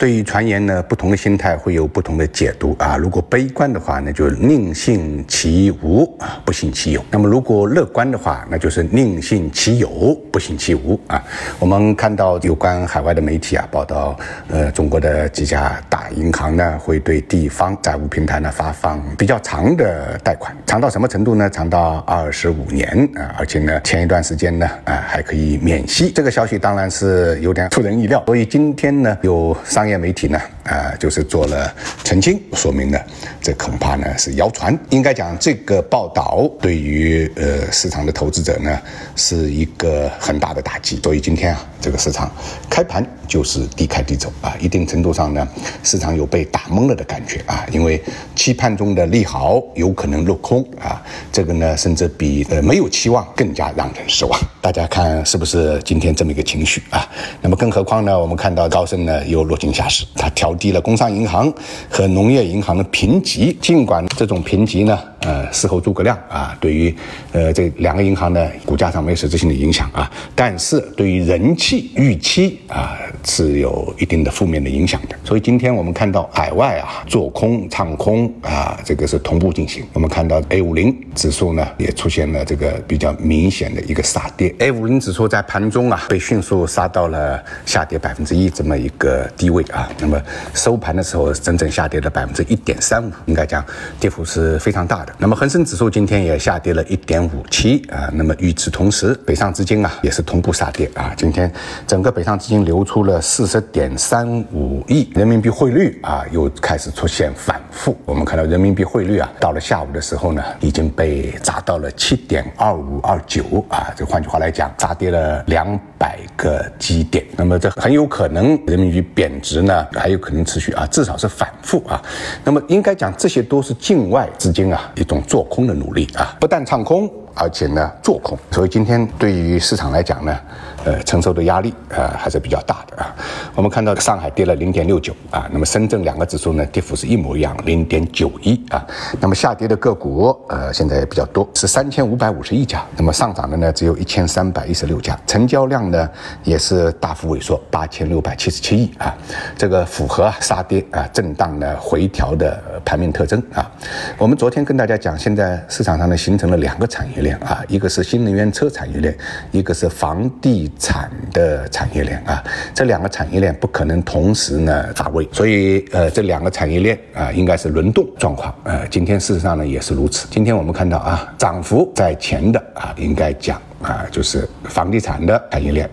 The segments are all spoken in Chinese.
对于传言呢，不同的心态会有不同的解读啊。如果悲观的话，那就宁信其无啊，不信其有；那么如果乐观的话，那就是宁信其有，不信其无啊。我们看到有关海外的媒体啊报道，呃，中国的几家大银行呢会对地方债务平台呢发放比较长的贷款，长到什么程度呢？长到二十五年啊，而且呢，前一段时间呢啊还可以免息。这个消息当然是有点出人意料，所以今天呢有商业。业媒体呢，啊，就是做了澄清，说明呢，这恐怕呢是谣传。应该讲，这个报道对于呃市场的投资者呢是一个很大的打击。所以今天啊，这个市场开盘就是低开低走啊，一定程度上呢，市场有被打懵了的感觉啊，因为期盼中的利好有可能落空啊，这个呢，甚至比呃没有期望更加让人失望。大家看是不是今天这么一个情绪啊？那么更何况呢，我们看到高盛呢又落井下。驾驶，它调低了工商银行和农业银行的评级。尽管这种评级呢，呃，事后诸葛亮啊，对于呃这两个银行的股价上没有实质性的影响啊，但是对于人气预期啊是有一定的负面的影响的。所以今天我们看到海外啊做空唱空啊，这个是同步进行。我们看到 A 五零指数呢也出现了这个比较明显的一个杀跌。A 五零指数在盘中啊被迅速杀到了下跌百分之一这么一个低位。啊，那么收盘的时候整整下跌了百分之一点三五，应该讲跌幅是非常大的。那么恒生指数今天也下跌了一点五七啊。那么与此同时，北上资金啊也是同步杀跌啊。今天整个北上资金流出了四十点三五亿，人民币汇率啊又开始出现反负。我们看到人民币汇率啊，到了下午的时候呢，已经被砸到了七点二五二九啊。这换句话来讲，砸跌了两百个基点。那么这很有可能人民币贬值。呢还有可能持续啊，至少是反复啊。那么应该讲，这些都是境外资金啊一种做空的努力啊，不但唱空。而且呢，做空，所以今天对于市场来讲呢，呃，承受的压力呃还是比较大的啊。我们看到上海跌了零点六九啊，那么深圳两个指数呢跌幅是一模一样，零点九一啊。那么下跌的个股呃现在也比较多，是三千五百五十一家，那么上涨的呢只有一千三百一十六家，成交量呢也是大幅萎缩，八千六百七十七亿啊。这个符合杀跌啊震荡的回调的盘面特征啊。我们昨天跟大家讲，现在市场上呢形成了两个产业。链啊，一个是新能源车产业链，一个是房地产的产业链啊，这两个产业链不可能同时呢发威，所以呃，这两个产业链啊，应该是轮动状况。呃，今天事实上呢也是如此。今天我们看到啊，涨幅在前的啊，应该讲。啊，就是房地产的产业链，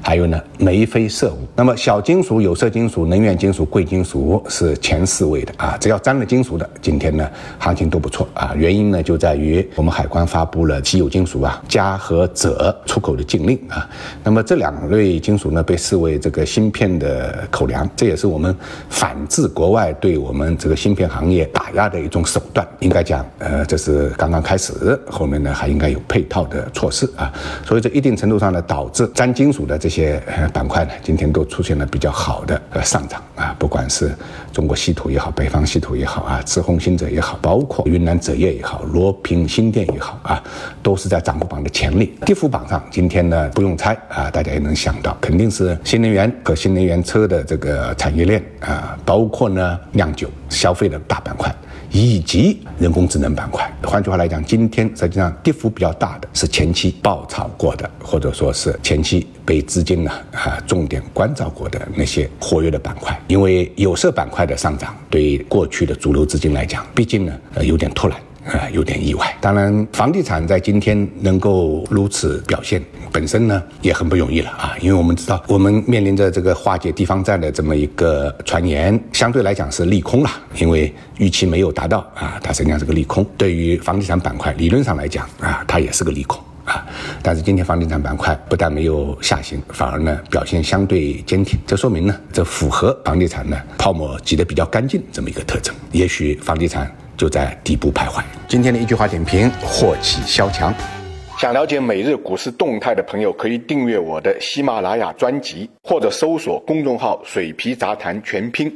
还有呢，煤非色物。那么小金属、有色金属、能源金属、贵金属是前四位的啊。只要沾了金属的，今天呢行情都不错啊。原因呢就在于我们海关发布了稀有金属啊镓和锗出口的禁令啊。那么这两类金属呢被视为这个芯片的口粮，这也是我们反制国外对我们这个芯片行业打压的一种手段。应该讲，呃，这是刚刚开始，后面呢还应该有配套的措施啊。所以这一定程度上呢，导致沾金属的这些板块呢，今天都出现了比较好的呃上涨啊，不管是中国稀土也好，北方稀土也好啊，赤红新者也好，包括云南锗业也好，罗平新电也好啊，都是在涨幅榜的前列。跌幅榜上，今天呢不用猜啊，大家也能想到，肯定是新能源和新能源车的这个产业链啊，包括呢酿酒消费的大板块。以及人工智能板块，换句话来讲，今天实际上跌幅比较大的是前期爆炒过的，或者说是前期被资金呢啊重点关照过的那些活跃的板块。因为有色板块的上涨，对过去的主流资金来讲，毕竟呢呃有点突然。啊，有点意外。当然，房地产在今天能够如此表现，本身呢也很不容易了啊。因为我们知道，我们面临着这个化解地方债的这么一个传言，相对来讲是利空了，因为预期没有达到啊，它实际上是个利空。对于房地产板块，理论上来讲啊，它也是个利空但是今天房地产板块不但没有下行，反而呢表现相对坚挺，这说明呢，这符合房地产呢泡沫挤得比较干净这么一个特征。也许房地产。就在底部徘徊。今天的一句话点评：祸起萧墙。想了解每日股市动态的朋友，可以订阅我的喜马拉雅专辑，或者搜索公众号“水皮杂谈全拼”。